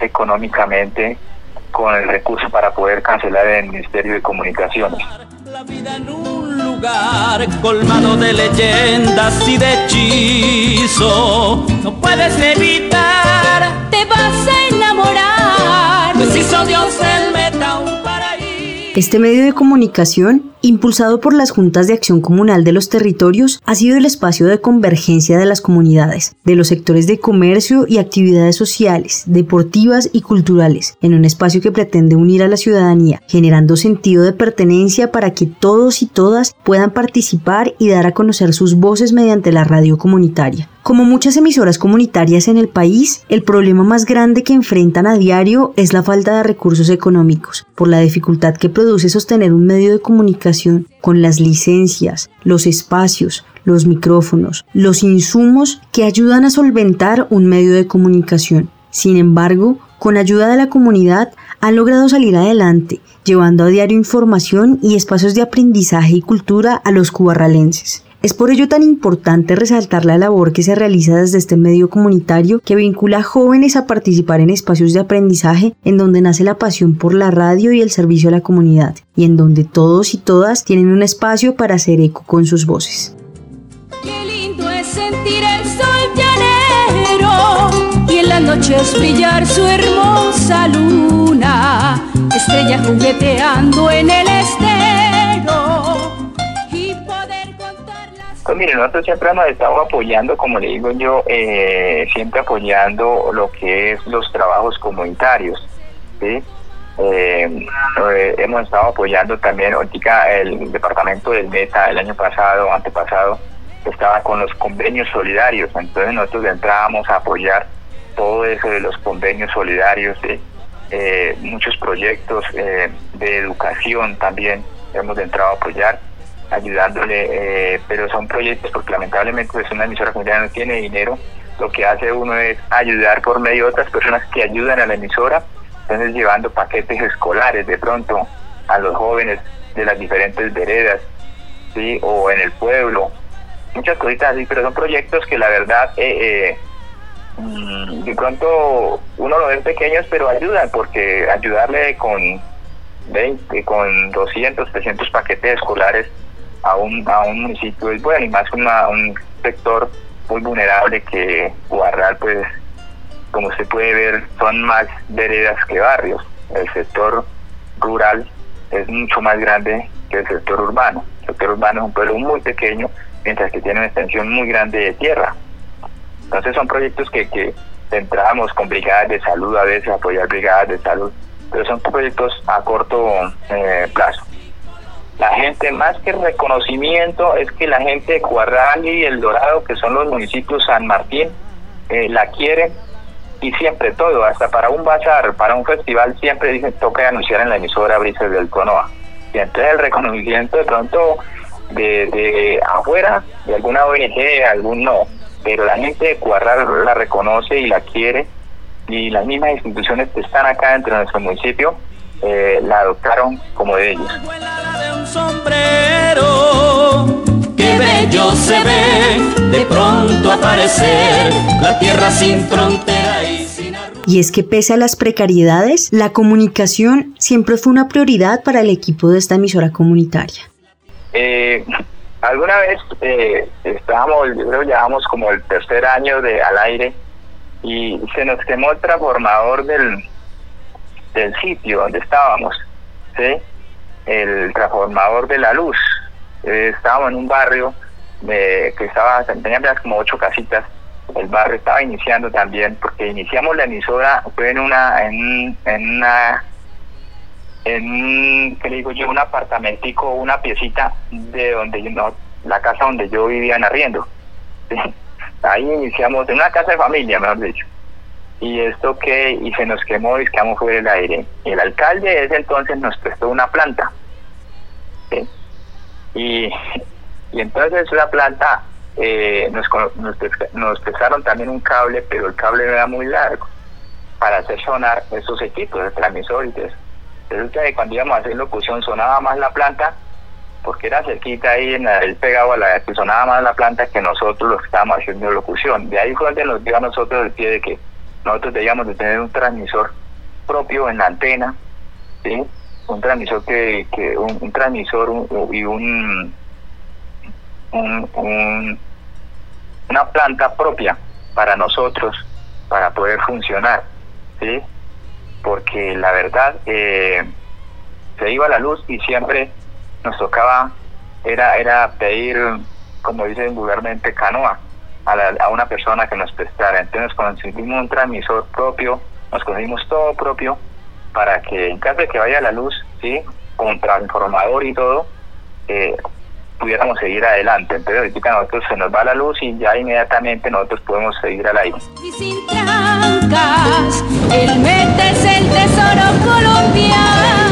económicamente con el recurso para poder cancelar el Ministerio de Comunicaciones. La vida en un lugar colmado de leyendas y de hechizo, no puedes evitar, te vas a enamorar. Este medio de comunicación, impulsado por las juntas de acción comunal de los territorios, ha sido el espacio de convergencia de las comunidades, de los sectores de comercio y actividades sociales, deportivas y culturales, en un espacio que pretende unir a la ciudadanía, generando sentido de pertenencia para que todos y todas puedan participar y dar a conocer sus voces mediante la radio comunitaria. Como muchas emisoras comunitarias en el país, el problema más grande que enfrentan a diario es la falta de recursos económicos, por la dificultad que produce sostener un medio de comunicación con las licencias, los espacios, los micrófonos, los insumos que ayudan a solventar un medio de comunicación. Sin embargo, con ayuda de la comunidad han logrado salir adelante, llevando a diario información y espacios de aprendizaje y cultura a los cubarralenses. Es por ello tan importante resaltar la labor que se realiza desde este medio comunitario que vincula a jóvenes a participar en espacios de aprendizaje en donde nace la pasión por la radio y el servicio a la comunidad y en donde todos y todas tienen un espacio para hacer eco con sus voces. Qué lindo es sentir el sol llanero y en las noches brillar su hermosa luna, estrella jugueteando en el estero Pues mire, nosotros siempre hemos estado apoyando, como le digo yo, eh, siempre apoyando lo que es los trabajos comunitarios. Eh, eh, hemos estado apoyando también, ahorita el departamento del Meta el año pasado, antepasado, estaba con los convenios solidarios, entonces nosotros entrábamos a apoyar todo eso de los convenios solidarios, ¿sí? Muchos proyectos de educación también hemos entrado a apoyar, ayudándole, eh, pero son proyectos porque lamentablemente pues una emisora comunitaria no tiene dinero, lo que hace uno es ayudar por medio de otras personas que ayudan a la emisora, entonces llevando paquetes escolares de pronto a los jóvenes de las diferentes veredas, ¿sí? o en el pueblo, muchas cositas así, pero son proyectos que la verdad eh, mm, de pronto uno lo ve pequeños, pero ayudan, porque ayudarle con 20, con 200, 300 paquetes escolares a un, a un municipio es bueno, y más una, un sector muy vulnerable que Guarral, pues, como se puede ver, son más veredas que barrios. El sector rural es mucho más grande que el sector urbano. El sector urbano es un pueblo muy pequeño, mientras que tiene una extensión muy grande de tierra. Entonces son proyectos que, que entramos con brigadas de salud, a veces apoyar brigadas de salud, pero son proyectos a corto eh, plazo. La gente, más que reconocimiento, es que la gente de Cuarral y El Dorado, que son los municipios San Martín, eh, la quieren y siempre todo, hasta para un bazar, para un festival, siempre dicen toca anunciar en la emisora Brisas del Conoa. Y entonces el reconocimiento de pronto de, de afuera, de alguna ONG, algún no, pero la gente de Cuarral la reconoce y la quiere y las mismas instituciones que están acá dentro de nuestro municipio eh, la adoptaron como de ellos. Sombrero. Qué bello se ve de pronto aparecer la tierra sin frontera y sin Y es que pese a las precariedades, la comunicación siempre fue una prioridad para el equipo de esta emisora comunitaria. Eh, alguna vez eh, estábamos, yo creo que llevamos como el tercer año de al aire y se nos quemó el transformador del, del sitio donde estábamos, ¿sí? El transformador de la luz. Eh, estábamos en un barrio de, que estaba tenía como ocho casitas. El barrio estaba iniciando también, porque iniciamos la emisora fue en una en, en una en ¿qué digo yo? Un apartamentico, una piecita de donde yo, no, la casa donde yo vivía en arriendo. Ahí iniciamos, en una casa de familia, mejor dicho. Y esto que, y se nos quemó y quedamos fuera del aire. El alcalde desde entonces nos prestó una planta. Y, y entonces la planta eh, nos, nos, nos prestaron también un cable, pero el cable era muy largo para hacer sonar esos equipos, de transmisores. Resulta que cuando íbamos a hacer locución sonaba más la planta, porque era cerquita ahí, en el pegado a la que sonaba más la planta que nosotros los que estábamos haciendo locución. De ahí fue donde nos dio a nosotros el pie de que nosotros debíamos de tener un transmisor propio en la antena, ¿sí? un transmisor que, que un, transmisor y un, un, un, una planta propia para nosotros para poder funcionar, ¿sí? porque la verdad eh, se iba la luz y siempre nos tocaba era era pedir como dicen vulgarmente canoa a, una persona que nos prestara entonces conseguimos un transmisor propio nos conseguimos todo propio para que en caso de que vaya la luz sí con transformador y todo eh, pudiéramos seguir adelante entonces ahorita nosotros se nos va la luz y ya inmediatamente nosotros podemos seguir al aire y sin trancas. El el tesoro colombiano.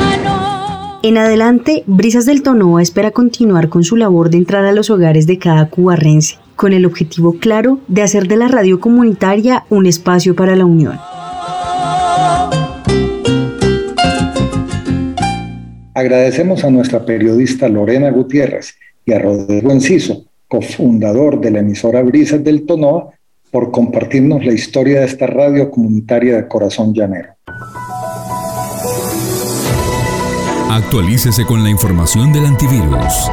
En adelante, Brisas del Tonoa espera continuar con su labor de entrar a los hogares de cada cubarrense, con el objetivo claro de hacer de la radio comunitaria un espacio para la unión. Agradecemos a nuestra periodista Lorena Gutiérrez y a Rodrigo Enciso, cofundador de la emisora Brisas del Tonoa, por compartirnos la historia de esta radio comunitaria de Corazón Llanero. Actualícese con la información del antivirus.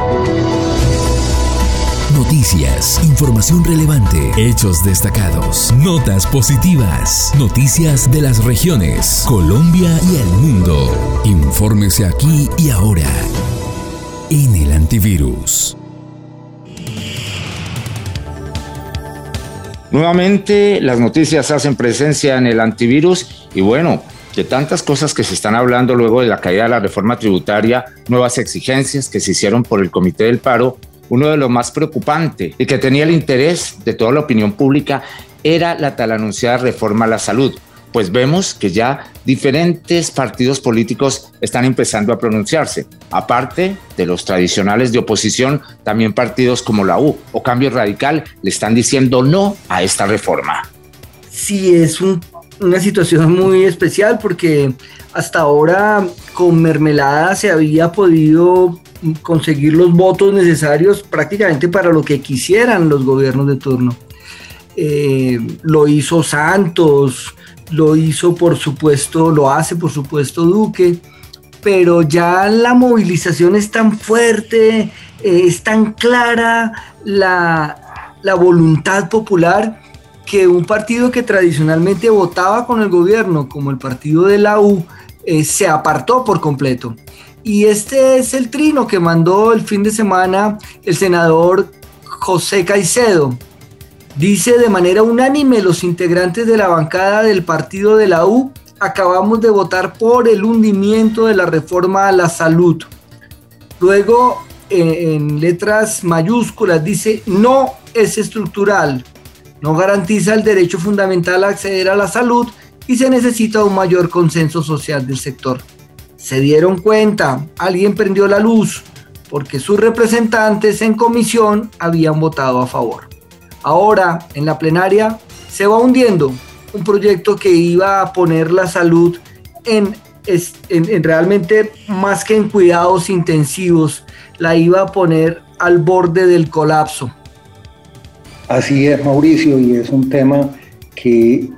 Noticias, información relevante, hechos destacados, notas positivas, noticias de las regiones, Colombia y el mundo. Infórmese aquí y ahora en el antivirus. Nuevamente las noticias hacen presencia en el antivirus y bueno, de tantas cosas que se están hablando luego de la caída de la reforma tributaria, nuevas exigencias que se hicieron por el Comité del Paro, uno de los más preocupantes y que tenía el interés de toda la opinión pública era la tal anunciada reforma a la salud, pues vemos que ya diferentes partidos políticos están empezando a pronunciarse. Aparte de los tradicionales de oposición, también partidos como la U o Cambio Radical le están diciendo no a esta reforma. Sí, es una situación muy especial porque hasta ahora con mermelada se había podido conseguir los votos necesarios prácticamente para lo que quisieran los gobiernos de turno. Eh, lo hizo Santos, lo hizo por supuesto, lo hace por supuesto Duque, pero ya la movilización es tan fuerte, eh, es tan clara la, la voluntad popular que un partido que tradicionalmente votaba con el gobierno, como el partido de la U, eh, se apartó por completo. Y este es el trino que mandó el fin de semana el senador José Caicedo. Dice de manera unánime los integrantes de la bancada del partido de la U, acabamos de votar por el hundimiento de la reforma a la salud. Luego, en letras mayúsculas, dice, no es estructural, no garantiza el derecho fundamental a acceder a la salud y se necesita un mayor consenso social del sector se dieron cuenta, alguien prendió la luz, porque sus representantes en comisión habían votado a favor. Ahora, en la plenaria, se va hundiendo un proyecto que iba a poner la salud en, en, realmente más que en cuidados intensivos, la iba a poner al borde del colapso. Así es, Mauricio, y es un tema que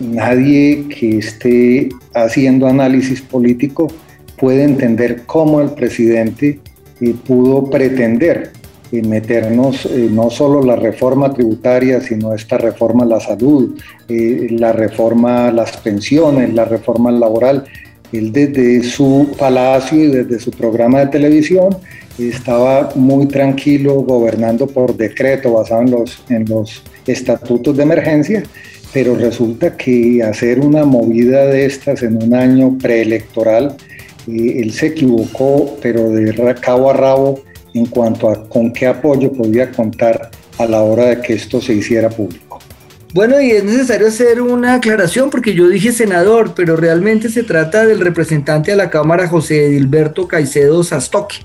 nadie que esté haciendo análisis político puede entender cómo el presidente eh, pudo pretender eh, meternos eh, no solo la reforma tributaria, sino esta reforma a la salud, la reforma a las pensiones, la reforma laboral. Él desde su palacio y desde su programa de televisión estaba muy tranquilo gobernando por decreto basado en los, en los estatutos de emergencia, pero resulta que hacer una movida de estas en un año preelectoral, él se equivocó, pero de cabo a rabo en cuanto a con qué apoyo podía contar a la hora de que esto se hiciera público. Bueno, y es necesario hacer una aclaración porque yo dije senador, pero realmente se trata del representante a la Cámara José Edilberto Caicedo Sastoque,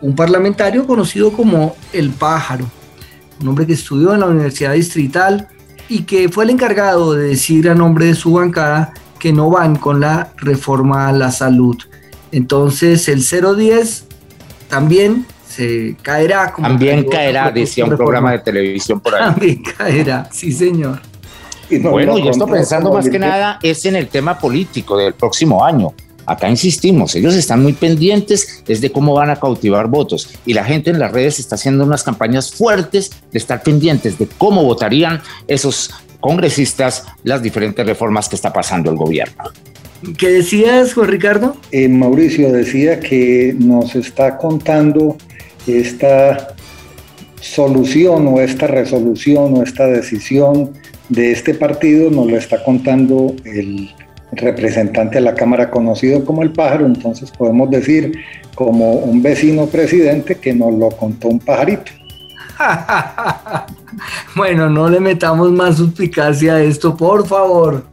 un parlamentario conocido como El Pájaro, un hombre que estudió en la Universidad Distrital y que fue el encargado de decir a nombre de su bancada que no van con la reforma a la salud. Entonces el 010 también se caerá. Como también caerá, decía un programa de televisión por ahí. También caerá, sí señor. bueno, y esto pensando más que nada es en el tema político del próximo año. Acá insistimos, ellos están muy pendientes desde cómo van a cautivar votos y la gente en las redes está haciendo unas campañas fuertes de estar pendientes de cómo votarían esos congresistas las diferentes reformas que está pasando el gobierno. ¿Qué decías, Juan Ricardo? Eh, Mauricio decía que nos está contando esta solución o esta resolución o esta decisión de este partido, nos lo está contando el representante de la Cámara conocido como el pájaro, entonces podemos decir como un vecino presidente que nos lo contó un pajarito. bueno, no le metamos más suspicacia a esto, por favor.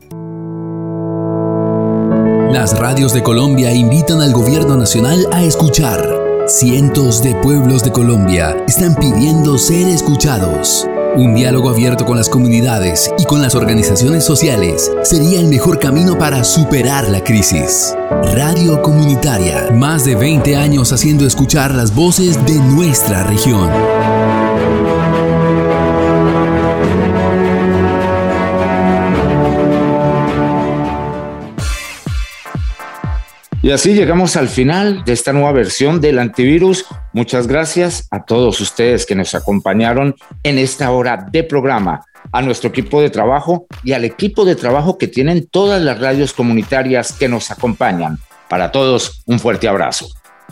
Las radios de Colombia invitan al gobierno nacional a escuchar. Cientos de pueblos de Colombia están pidiendo ser escuchados. Un diálogo abierto con las comunidades y con las organizaciones sociales sería el mejor camino para superar la crisis. Radio Comunitaria, más de 20 años haciendo escuchar las voces de nuestra región. Y así llegamos al final de esta nueva versión del antivirus. Muchas gracias a todos ustedes que nos acompañaron en esta hora de programa, a nuestro equipo de trabajo y al equipo de trabajo que tienen todas las radios comunitarias que nos acompañan. Para todos, un fuerte abrazo.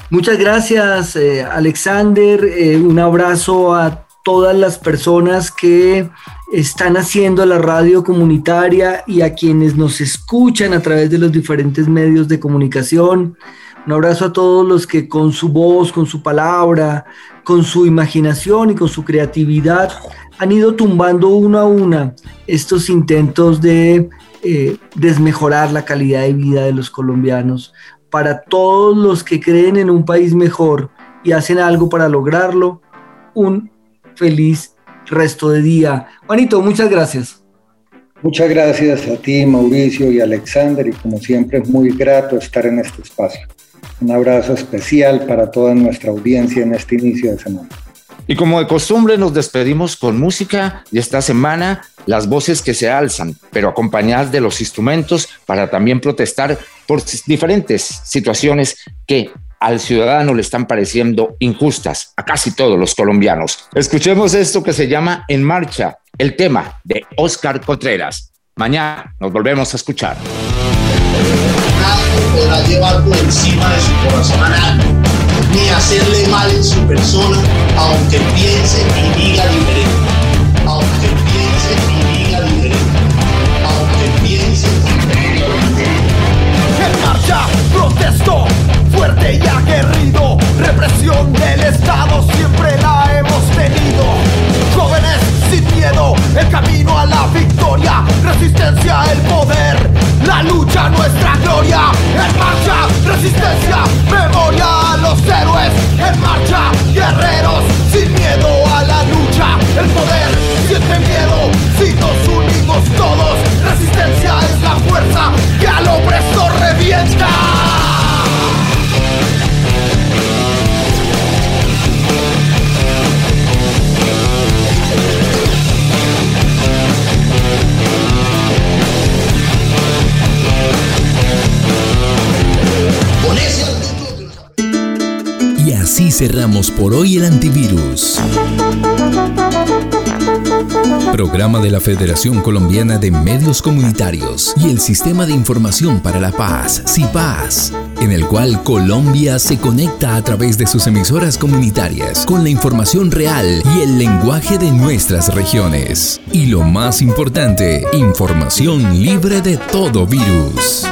Muchas gracias, eh, Alexander. Eh, un abrazo a todas las personas que están haciendo la radio comunitaria y a quienes nos escuchan a través de los diferentes medios de comunicación. Un abrazo a todos los que con su voz, con su palabra, con su imaginación y con su creatividad han ido tumbando uno a una estos intentos de eh, desmejorar la calidad de vida de los colombianos. Para todos los que creen en un país mejor y hacen algo para lograrlo, un feliz resto de día. Juanito, muchas gracias. Muchas gracias a ti, Mauricio y Alexander, y como siempre es muy grato estar en este espacio. Un abrazo especial para toda nuestra audiencia en este inicio de semana. Y como de costumbre nos despedimos con música y esta semana las voces que se alzan, pero acompañadas de los instrumentos para también protestar por diferentes situaciones que al ciudadano le están pareciendo injustas a casi todos los colombianos. Escuchemos esto que se llama En Marcha, el tema de Oscar Contreras. Mañana nos volvemos a escuchar. Nadie podrá llevar por encima de su corazón ni hacerle mal en su persona, aunque piense y diga diferente. Aunque piense y diga diferente. Aunque piense y diga diferente. En marcha, protesto fuerte y aguerrido. Represión del Estado siempre la hemos tenido. Jóvenes sin miedo, el camino a la victoria. Resistencia, el poder, la lucha, nuestra gloria. En marcha, resistencia, memoria a los héroes. En marcha, guerreros, sin miedo a la lucha. El poder siente miedo, si nos unimos todos. Resistencia es la fuerza que al opresor revienta. Así cerramos por hoy el antivirus. Programa de la Federación Colombiana de Medios Comunitarios y el Sistema de Información para la Paz, CIPAS, en el cual Colombia se conecta a través de sus emisoras comunitarias con la información real y el lenguaje de nuestras regiones. Y lo más importante, información libre de todo virus.